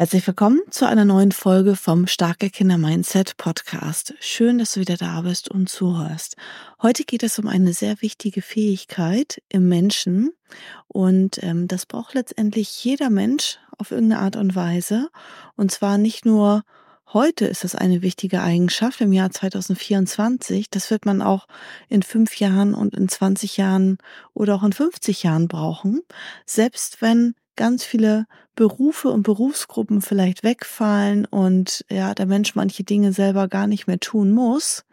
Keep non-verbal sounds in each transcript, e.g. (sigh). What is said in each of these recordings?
Herzlich willkommen zu einer neuen Folge vom Starke Kinder Mindset Podcast. Schön, dass du wieder da bist und zuhörst. Heute geht es um eine sehr wichtige Fähigkeit im Menschen und ähm, das braucht letztendlich jeder Mensch auf irgendeine Art und Weise. Und zwar nicht nur heute ist das eine wichtige Eigenschaft im Jahr 2024. Das wird man auch in fünf Jahren und in 20 Jahren oder auch in 50 Jahren brauchen. Selbst wenn ganz viele Berufe und Berufsgruppen vielleicht wegfallen und ja, der Mensch manche Dinge selber gar nicht mehr tun muss,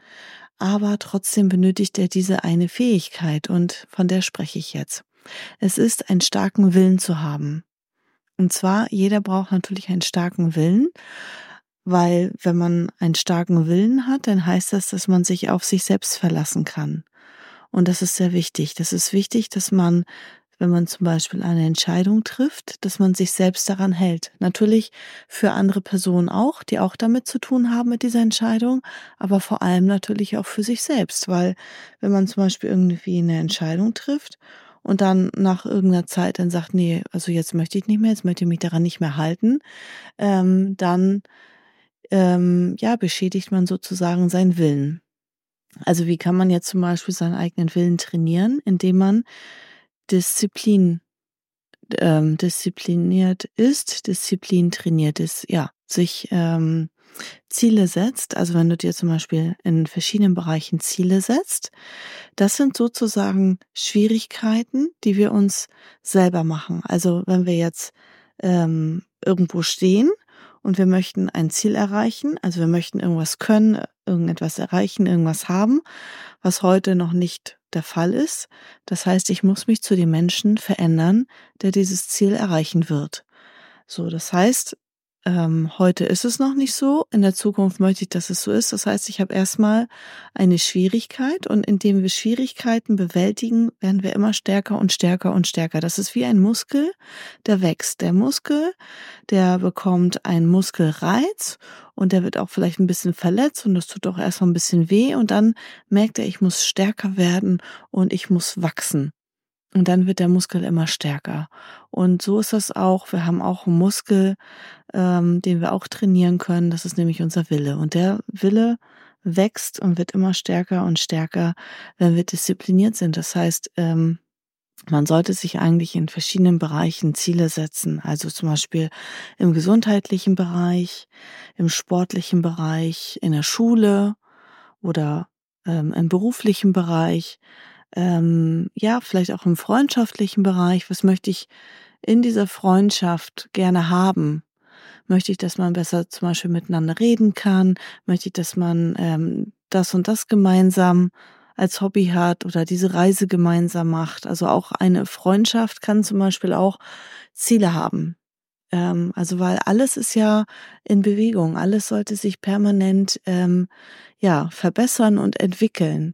aber trotzdem benötigt er diese eine Fähigkeit und von der spreche ich jetzt. Es ist einen starken Willen zu haben. Und zwar, jeder braucht natürlich einen starken Willen, weil wenn man einen starken Willen hat, dann heißt das, dass man sich auf sich selbst verlassen kann. Und das ist sehr wichtig. Das ist wichtig, dass man wenn man zum Beispiel eine Entscheidung trifft, dass man sich selbst daran hält. Natürlich für andere Personen auch, die auch damit zu tun haben mit dieser Entscheidung, aber vor allem natürlich auch für sich selbst, weil wenn man zum Beispiel irgendwie eine Entscheidung trifft und dann nach irgendeiner Zeit dann sagt, nee, also jetzt möchte ich nicht mehr, jetzt möchte ich mich daran nicht mehr halten, ähm, dann ähm, ja beschädigt man sozusagen seinen Willen. Also wie kann man jetzt zum Beispiel seinen eigenen Willen trainieren, indem man Disziplin ähm, diszipliniert ist, Disziplin trainiert ist, ja, sich ähm, Ziele setzt, also wenn du dir zum Beispiel in verschiedenen Bereichen Ziele setzt, das sind sozusagen Schwierigkeiten, die wir uns selber machen. Also wenn wir jetzt ähm, irgendwo stehen und wir möchten ein Ziel erreichen, also wir möchten irgendwas können, irgendetwas erreichen, irgendwas haben, was heute noch nicht der Fall ist. Das heißt, ich muss mich zu dem Menschen verändern, der dieses Ziel erreichen wird. So, das heißt, ähm, heute ist es noch nicht so. In der Zukunft möchte ich, dass es so ist. Das heißt, ich habe erstmal eine Schwierigkeit und indem wir Schwierigkeiten bewältigen, werden wir immer stärker und stärker und stärker. Das ist wie ein Muskel, der wächst. Der Muskel, der bekommt einen Muskelreiz und der wird auch vielleicht ein bisschen verletzt und das tut auch erstmal ein bisschen weh und dann merkt er, ich muss stärker werden und ich muss wachsen. Und dann wird der Muskel immer stärker. Und so ist das auch. Wir haben auch einen Muskel, ähm, den wir auch trainieren können. Das ist nämlich unser Wille. Und der Wille wächst und wird immer stärker und stärker, wenn wir diszipliniert sind. Das heißt, ähm, man sollte sich eigentlich in verschiedenen Bereichen Ziele setzen. Also zum Beispiel im gesundheitlichen Bereich, im sportlichen Bereich, in der Schule oder ähm, im beruflichen Bereich ähm, ja, vielleicht auch im freundschaftlichen Bereich, was möchte ich in dieser Freundschaft gerne haben? Möchte ich, dass man besser zum Beispiel miteinander reden kann? Möchte ich, dass man ähm, das und das gemeinsam als Hobby hat oder diese Reise gemeinsam macht? Also auch eine Freundschaft kann zum Beispiel auch Ziele haben. Ähm, also weil alles ist ja in Bewegung, alles sollte sich permanent ähm, ja verbessern und entwickeln.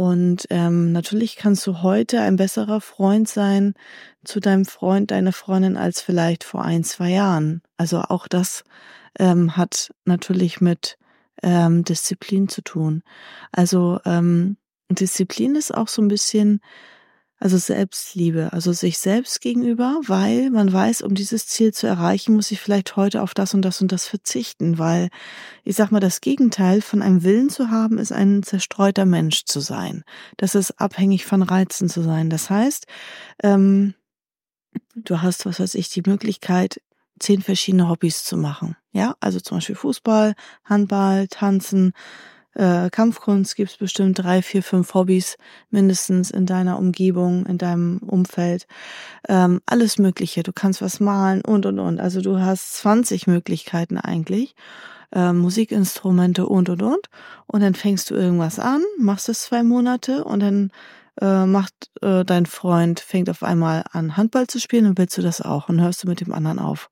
Und ähm, natürlich kannst du heute ein besserer Freund sein zu deinem Freund, deiner Freundin als vielleicht vor ein, zwei Jahren. Also auch das ähm, hat natürlich mit ähm, Disziplin zu tun. Also ähm, Disziplin ist auch so ein bisschen also Selbstliebe, also sich selbst gegenüber, weil man weiß, um dieses Ziel zu erreichen, muss ich vielleicht heute auf das und das und das verzichten, weil ich sag mal, das Gegenteil von einem Willen zu haben, ist ein zerstreuter Mensch zu sein. Das ist abhängig von Reizen zu sein. Das heißt, ähm, du hast, was weiß ich, die Möglichkeit, zehn verschiedene Hobbys zu machen. Ja, also zum Beispiel Fußball, Handball, Tanzen, äh, Kampfkunst gibt es bestimmt drei, vier, fünf Hobbys mindestens in deiner Umgebung, in deinem Umfeld. Ähm, alles Mögliche. Du kannst was malen und und und. Also du hast 20 Möglichkeiten eigentlich. Äh, Musikinstrumente und und und. Und dann fängst du irgendwas an, machst es zwei Monate und dann äh, macht äh, dein Freund, fängt auf einmal an, Handball zu spielen und willst du das auch und hörst du mit dem anderen auf.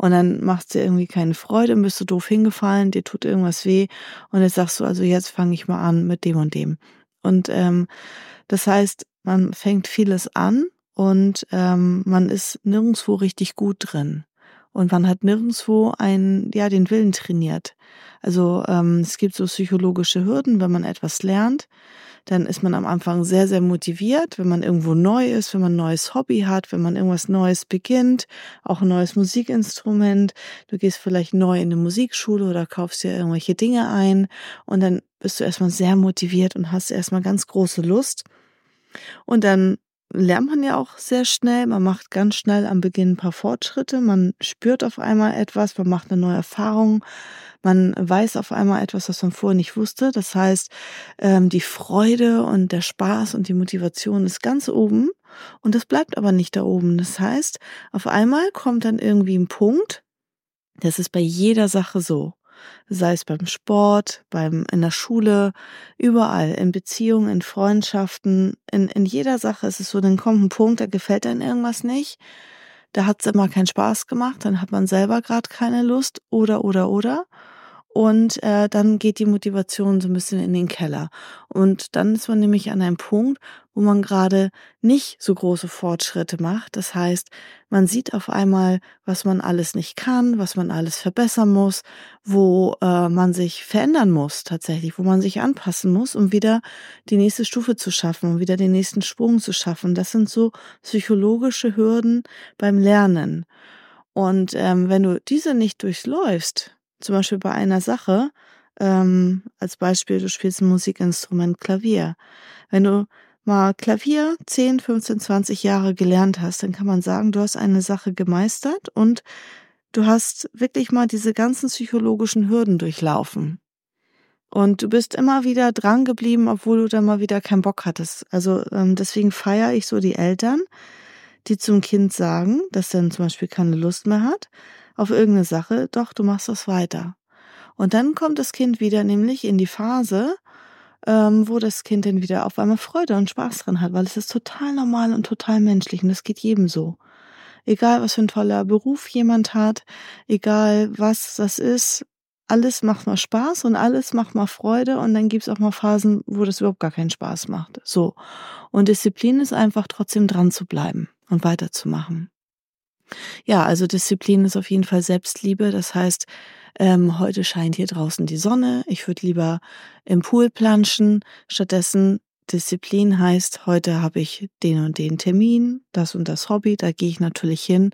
Und dann macht dir irgendwie keine Freude und bist du doof hingefallen, dir tut irgendwas weh und jetzt sagst du, also jetzt fange ich mal an mit dem und dem. Und ähm, das heißt, man fängt vieles an und ähm, man ist nirgendwo richtig gut drin. Und man hat nirgendwo einen, ja, den Willen trainiert. Also ähm, es gibt so psychologische Hürden, wenn man etwas lernt, dann ist man am Anfang sehr, sehr motiviert, wenn man irgendwo neu ist, wenn man ein neues Hobby hat, wenn man irgendwas Neues beginnt, auch ein neues Musikinstrument. Du gehst vielleicht neu in eine Musikschule oder kaufst dir irgendwelche Dinge ein und dann bist du erstmal sehr motiviert und hast erstmal ganz große Lust. Und dann lernt man ja auch sehr schnell. Man macht ganz schnell am Beginn ein paar Fortschritte. Man spürt auf einmal etwas, man macht eine neue Erfahrung. Man weiß auf einmal etwas, was man vorher nicht wusste. Das heißt, ähm, die Freude und der Spaß und die Motivation ist ganz oben. Und das bleibt aber nicht da oben. Das heißt, auf einmal kommt dann irgendwie ein Punkt, das ist bei jeder Sache so sei es beim Sport, beim, in der Schule, überall, in Beziehungen, in Freundschaften, in, in jeder Sache ist es so, dann kommt ein Punkt, da gefällt einem irgendwas nicht, da hat es immer keinen Spaß gemacht, dann hat man selber gerade keine Lust oder, oder, oder. Und äh, dann geht die Motivation so ein bisschen in den Keller. Und dann ist man nämlich an einem Punkt, wo man gerade nicht so große Fortschritte macht. Das heißt, man sieht auf einmal, was man alles nicht kann, was man alles verbessern muss, wo äh, man sich verändern muss tatsächlich, wo man sich anpassen muss, um wieder die nächste Stufe zu schaffen, um wieder den nächsten Sprung zu schaffen. Das sind so psychologische Hürden beim Lernen. Und ähm, wenn du diese nicht durchläufst, zum Beispiel bei einer Sache, ähm, als Beispiel, du spielst ein Musikinstrument Klavier. Wenn du mal Klavier 10, 15, 20 Jahre gelernt hast, dann kann man sagen, du hast eine Sache gemeistert und du hast wirklich mal diese ganzen psychologischen Hürden durchlaufen. Und du bist immer wieder dran geblieben, obwohl du dann mal wieder keinen Bock hattest. Also ähm, deswegen feiere ich so die Eltern, die zum Kind sagen, dass dann zum Beispiel keine Lust mehr hat, auf irgendeine Sache, doch, du machst das weiter. Und dann kommt das Kind wieder nämlich in die Phase, ähm, wo das Kind dann wieder auf einmal Freude und Spaß dran hat, weil es ist total normal und total menschlich und das geht jedem so. Egal, was für ein toller Beruf jemand hat, egal was das ist, alles macht mal Spaß und alles macht mal Freude und dann gibt's auch mal Phasen, wo das überhaupt gar keinen Spaß macht. So. Und Disziplin ist einfach trotzdem dran zu bleiben und weiterzumachen. Ja, also Disziplin ist auf jeden Fall Selbstliebe. Das heißt, ähm, heute scheint hier draußen die Sonne. Ich würde lieber im Pool planschen. Stattdessen Disziplin heißt, heute habe ich den und den Termin, das und das Hobby, da gehe ich natürlich hin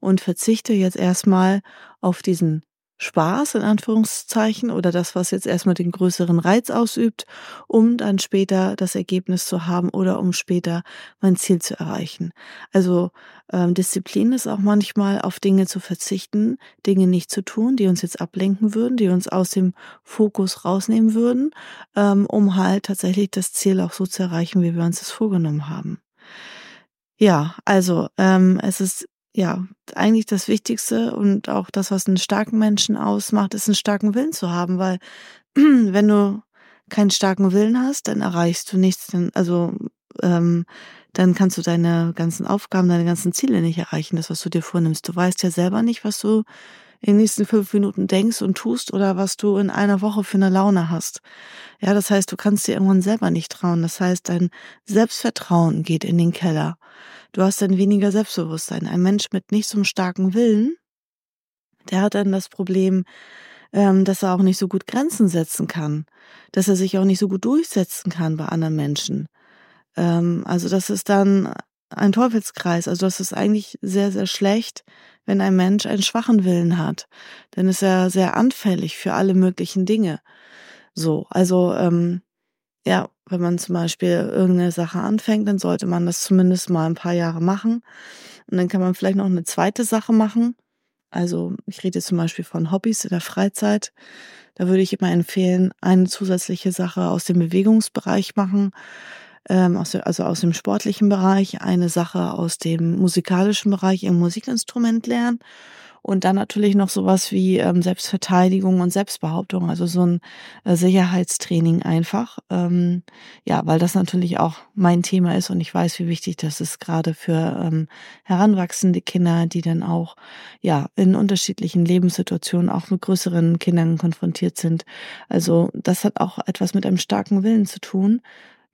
und verzichte jetzt erstmal auf diesen Spaß in Anführungszeichen oder das, was jetzt erstmal den größeren Reiz ausübt, um dann später das Ergebnis zu haben oder um später mein Ziel zu erreichen. Also ähm, Disziplin ist auch manchmal auf Dinge zu verzichten, Dinge nicht zu tun, die uns jetzt ablenken würden, die uns aus dem Fokus rausnehmen würden, ähm, um halt tatsächlich das Ziel auch so zu erreichen, wie wir uns das vorgenommen haben. Ja, also ähm, es ist ja, eigentlich das Wichtigste und auch das, was einen starken Menschen ausmacht, ist einen starken Willen zu haben, weil (clears throat) wenn du keinen starken Willen hast, dann erreichst du nichts, dann, also ähm, dann kannst du deine ganzen Aufgaben, deine ganzen Ziele nicht erreichen, das, was du dir vornimmst. Du weißt ja selber nicht, was du in den nächsten fünf Minuten denkst und tust oder was du in einer Woche für eine Laune hast. Ja, das heißt, du kannst dir irgendwann selber nicht trauen. Das heißt, dein Selbstvertrauen geht in den Keller. Du hast dann weniger Selbstbewusstsein. Ein Mensch mit nicht so einem starken Willen, der hat dann das Problem, ähm, dass er auch nicht so gut Grenzen setzen kann, dass er sich auch nicht so gut durchsetzen kann bei anderen Menschen. Ähm, also das ist dann ein Teufelskreis. Also das ist eigentlich sehr, sehr schlecht, wenn ein Mensch einen schwachen Willen hat. Dann ist er sehr anfällig für alle möglichen Dinge. So, also ähm, ja, wenn man zum Beispiel irgendeine Sache anfängt, dann sollte man das zumindest mal ein paar Jahre machen. Und dann kann man vielleicht noch eine zweite Sache machen. Also ich rede zum Beispiel von Hobbys in der Freizeit. Da würde ich immer empfehlen, eine zusätzliche Sache aus dem Bewegungsbereich machen, ähm, aus also aus dem sportlichen Bereich, eine Sache aus dem musikalischen Bereich, im Musikinstrument lernen Und dann natürlich noch sowas wie ähm, Selbstverteidigung und Selbstbehauptung, also so ein äh, Sicherheitstraining einfach. Ähm, ja, weil das natürlich auch mein Thema ist und ich weiß, wie wichtig das ist, gerade für ähm, heranwachsende Kinder, die dann auch ja in unterschiedlichen Lebenssituationen auch mit größeren Kindern konfrontiert sind. Also das hat auch etwas mit einem starken Willen zu tun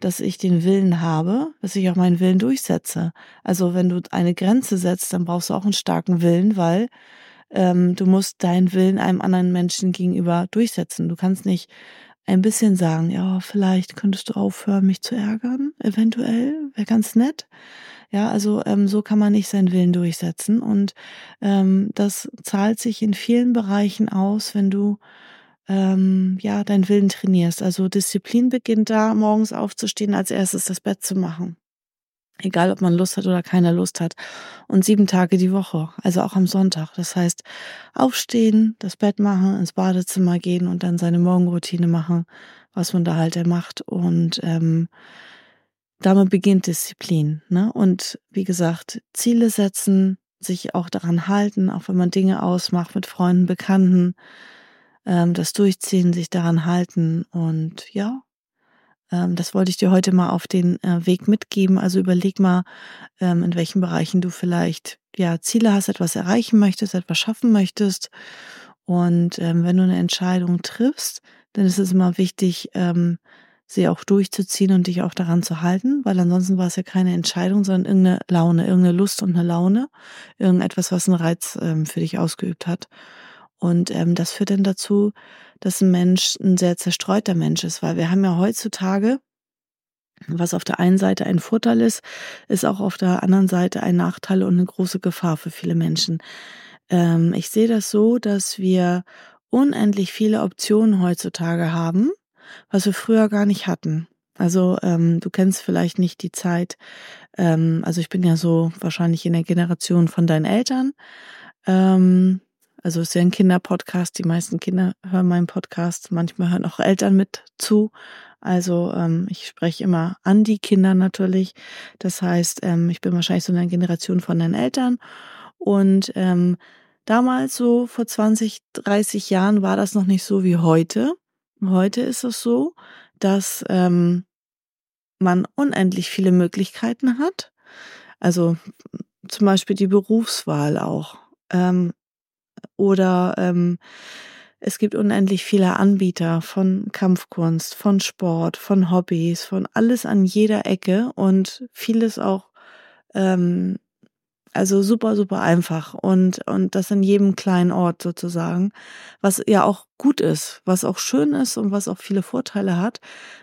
dass ich den Willen habe, dass ich auch meinen Willen durchsetze. Also wenn du eine Grenze setzt, dann brauchst du auch einen starken Willen, weil ähm, du musst deinen Willen einem anderen Menschen gegenüber durchsetzen. Du kannst nicht ein bisschen sagen, ja, vielleicht könntest du aufhören, mich zu ärgern, eventuell, wäre ganz nett. Ja, also ähm, so kann man nicht seinen Willen durchsetzen. Und ähm, das zahlt sich in vielen Bereichen aus, wenn du ähm, ja, deinen Willen trainierst. Also Disziplin beginnt da, morgens aufzustehen, als erstes das Bett zu machen. Egal, ob man Lust hat oder keine Lust hat. Und sieben Tage die Woche, also auch am Sonntag. Das heißt, aufstehen, das Bett machen, ins Badezimmer gehen und dann seine Morgenroutine machen, was man da halt macht. Und ähm, damit beginnt Disziplin. Ne? Und wie gesagt, Ziele setzen, sich auch daran halten, auch wenn man Dinge ausmacht mit Freunden, Bekannten, ähm, das durchziehen, sich daran halten und ja, ähm, das wollte ich dir heute mal auf den äh, Weg mitgeben. Also überleg mal, ähm, in welchen Bereichen du vielleicht ja Ziele hast, etwas erreichen möchtest, etwas schaffen möchtest. Und ähm, wenn du eine Entscheidung triffst, dann ist es immer wichtig, ähm, sie auch durchzuziehen und dich auch daran zu halten, weil ansonsten war es ja keine Entscheidung, sondern irgendeine Laune, irgendeine Lust und eine Laune, irgendetwas, was einen Reiz ähm, für dich ausgeübt hat. Und ähm, das führt dann dazu, dass ein Mensch ein sehr zerstreuter Mensch ist, weil wir haben ja heutzutage, was auf der einen Seite ein Vorteil ist, ist auch auf der anderen Seite ein Nachteil und eine große Gefahr für viele Menschen. Ähm, ich sehe das so, dass wir unendlich viele Optionen heutzutage haben, was wir früher gar nicht hatten. Also ähm, du kennst vielleicht nicht die Zeit, ähm, also ich bin ja so wahrscheinlich in der Generation von deinen Eltern. Ähm, also es ist ja ein Kinderpodcast. Die meisten Kinder hören meinen Podcast. Manchmal hören auch Eltern mit zu. Also ähm, ich spreche immer an die Kinder natürlich. Das heißt, ähm, ich bin wahrscheinlich so eine Generation von den Eltern. Und ähm, damals, so vor 20, 30 Jahren, war das noch nicht so wie heute. Heute ist es so, dass ähm, man unendlich viele Möglichkeiten hat. Also zum Beispiel die Berufswahl auch. Ähm, oder ähm, es gibt unendlich viele Anbieter von Kampfkunst, von Sport, von Hobbys, von alles an jeder Ecke und vieles auch ähm, also super, super einfach und, und das in jedem kleinen Ort sozusagen, was ja auch gut ist, was auch schön ist und was auch viele Vorteile hat.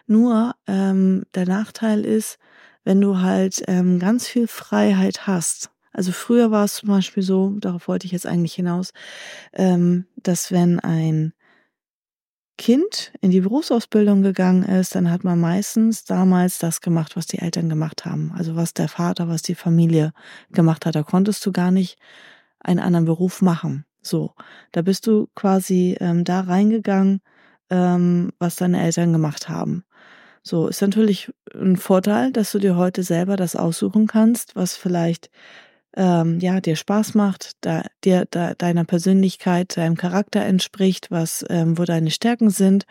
Nur ähm, der Nachteil ist, wenn du halt ähm, ganz viel Freiheit hast also früher war es zum Beispiel so, darauf wollte ich jetzt eigentlich hinaus, ähm, dass wenn ein Kind in die Berufsausbildung gegangen ist, dann hat man meistens damals das gemacht, was die Eltern gemacht haben. Also was der Vater, was die Familie gemacht hat. Da konntest du gar nicht einen anderen Beruf machen. So, da bist du quasi ähm, da reingegangen, ähm, was deine Eltern gemacht haben. So, ist natürlich ein Vorteil, dass du dir heute selber das aussuchen kannst, was vielleicht ähm, ja, dir Spaß macht, da, dir da, deiner Persönlichkeit, deinem Charakter entspricht, was, ähm, wo deine Stärken sind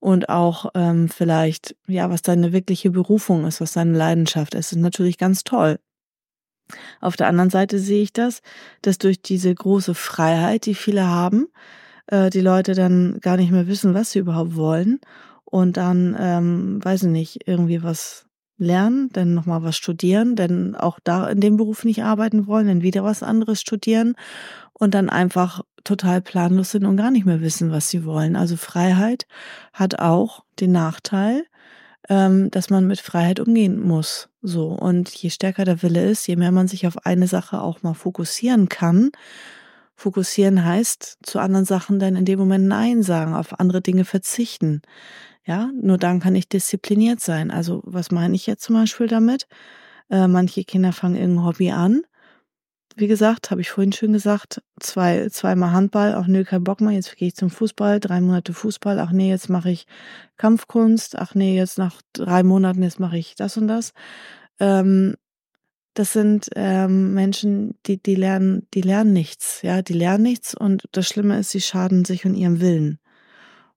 und auch ähm, vielleicht, ja, was deine wirkliche Berufung ist, was deine Leidenschaft ist, ist natürlich ganz toll. Auf der anderen Seite sehe ich das, dass durch diese große Freiheit, die viele haben, äh, die Leute dann gar nicht mehr wissen, was sie überhaupt wollen und dann, ähm, weiß ich nicht, irgendwie was lernen, dann nochmal was studieren, dann auch da in dem Beruf nicht arbeiten wollen, dann wieder was anderes studieren und dann einfach total planlos sind und gar nicht mehr wissen, was sie wollen. Also Freiheit hat auch den Nachteil, ähm, dass man mit Freiheit umgehen muss. So. Und je stärker der Wille ist, je mehr man sich auf eine Sache auch mal fokussieren kann, Fokussieren heißt zu anderen Sachen dann in dem Moment Nein sagen, auf andere Dinge verzichten. Ja, nur dann kann ich diszipliniert sein. Also was meine ich jetzt zum Beispiel damit? Äh, manche Kinder fangen irgendein Hobby an. Wie gesagt, habe ich vorhin schon gesagt, zwei, zweimal Handball, ach nee, kein Bock mehr, jetzt gehe ich zum Fußball, drei Monate Fußball, ach nee, jetzt mache ich Kampfkunst, ach nee, jetzt nach drei Monaten, jetzt mache ich das und das. Ähm, das sind ähm, Menschen, die, die lernen, die lernen nichts, ja, die lernen nichts und das Schlimme ist, sie schaden sich und ihrem Willen.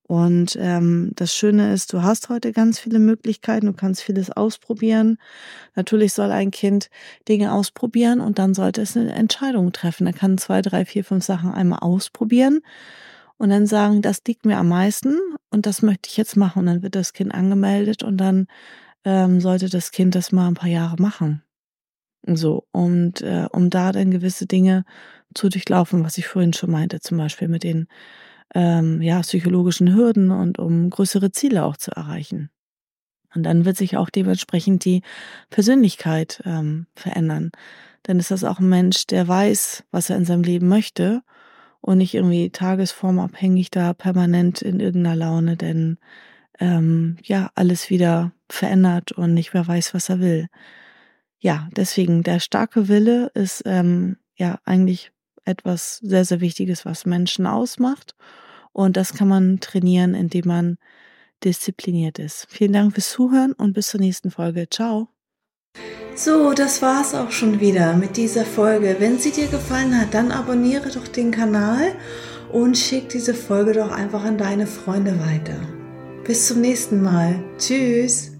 Und ähm, das Schöne ist, du hast heute ganz viele Möglichkeiten, du kannst vieles ausprobieren. Natürlich soll ein Kind Dinge ausprobieren und dann sollte es eine Entscheidung treffen. Er kann zwei, drei, vier, fünf Sachen einmal ausprobieren und dann sagen, das liegt mir am meisten und das möchte ich jetzt machen. Und dann wird das Kind angemeldet und dann ähm, sollte das Kind das mal ein paar Jahre machen. So, und äh, um da dann gewisse Dinge zu durchlaufen, was ich vorhin schon meinte, zum Beispiel mit den ähm, ja, psychologischen Hürden und um größere Ziele auch zu erreichen. Und dann wird sich auch dementsprechend die Persönlichkeit ähm, verändern. Dann ist das auch ein Mensch, der weiß, was er in seinem Leben möchte und nicht irgendwie tagesformabhängig da permanent in irgendeiner Laune, denn ähm, ja, alles wieder verändert und nicht mehr weiß, was er will. Ja, deswegen der starke Wille ist ähm, ja eigentlich etwas sehr, sehr Wichtiges, was Menschen ausmacht. Und das kann man trainieren, indem man diszipliniert ist. Vielen Dank fürs Zuhören und bis zur nächsten Folge. Ciao. So, das war's auch schon wieder mit dieser Folge. Wenn sie dir gefallen hat, dann abonniere doch den Kanal und schick diese Folge doch einfach an deine Freunde weiter. Bis zum nächsten Mal. Tschüss.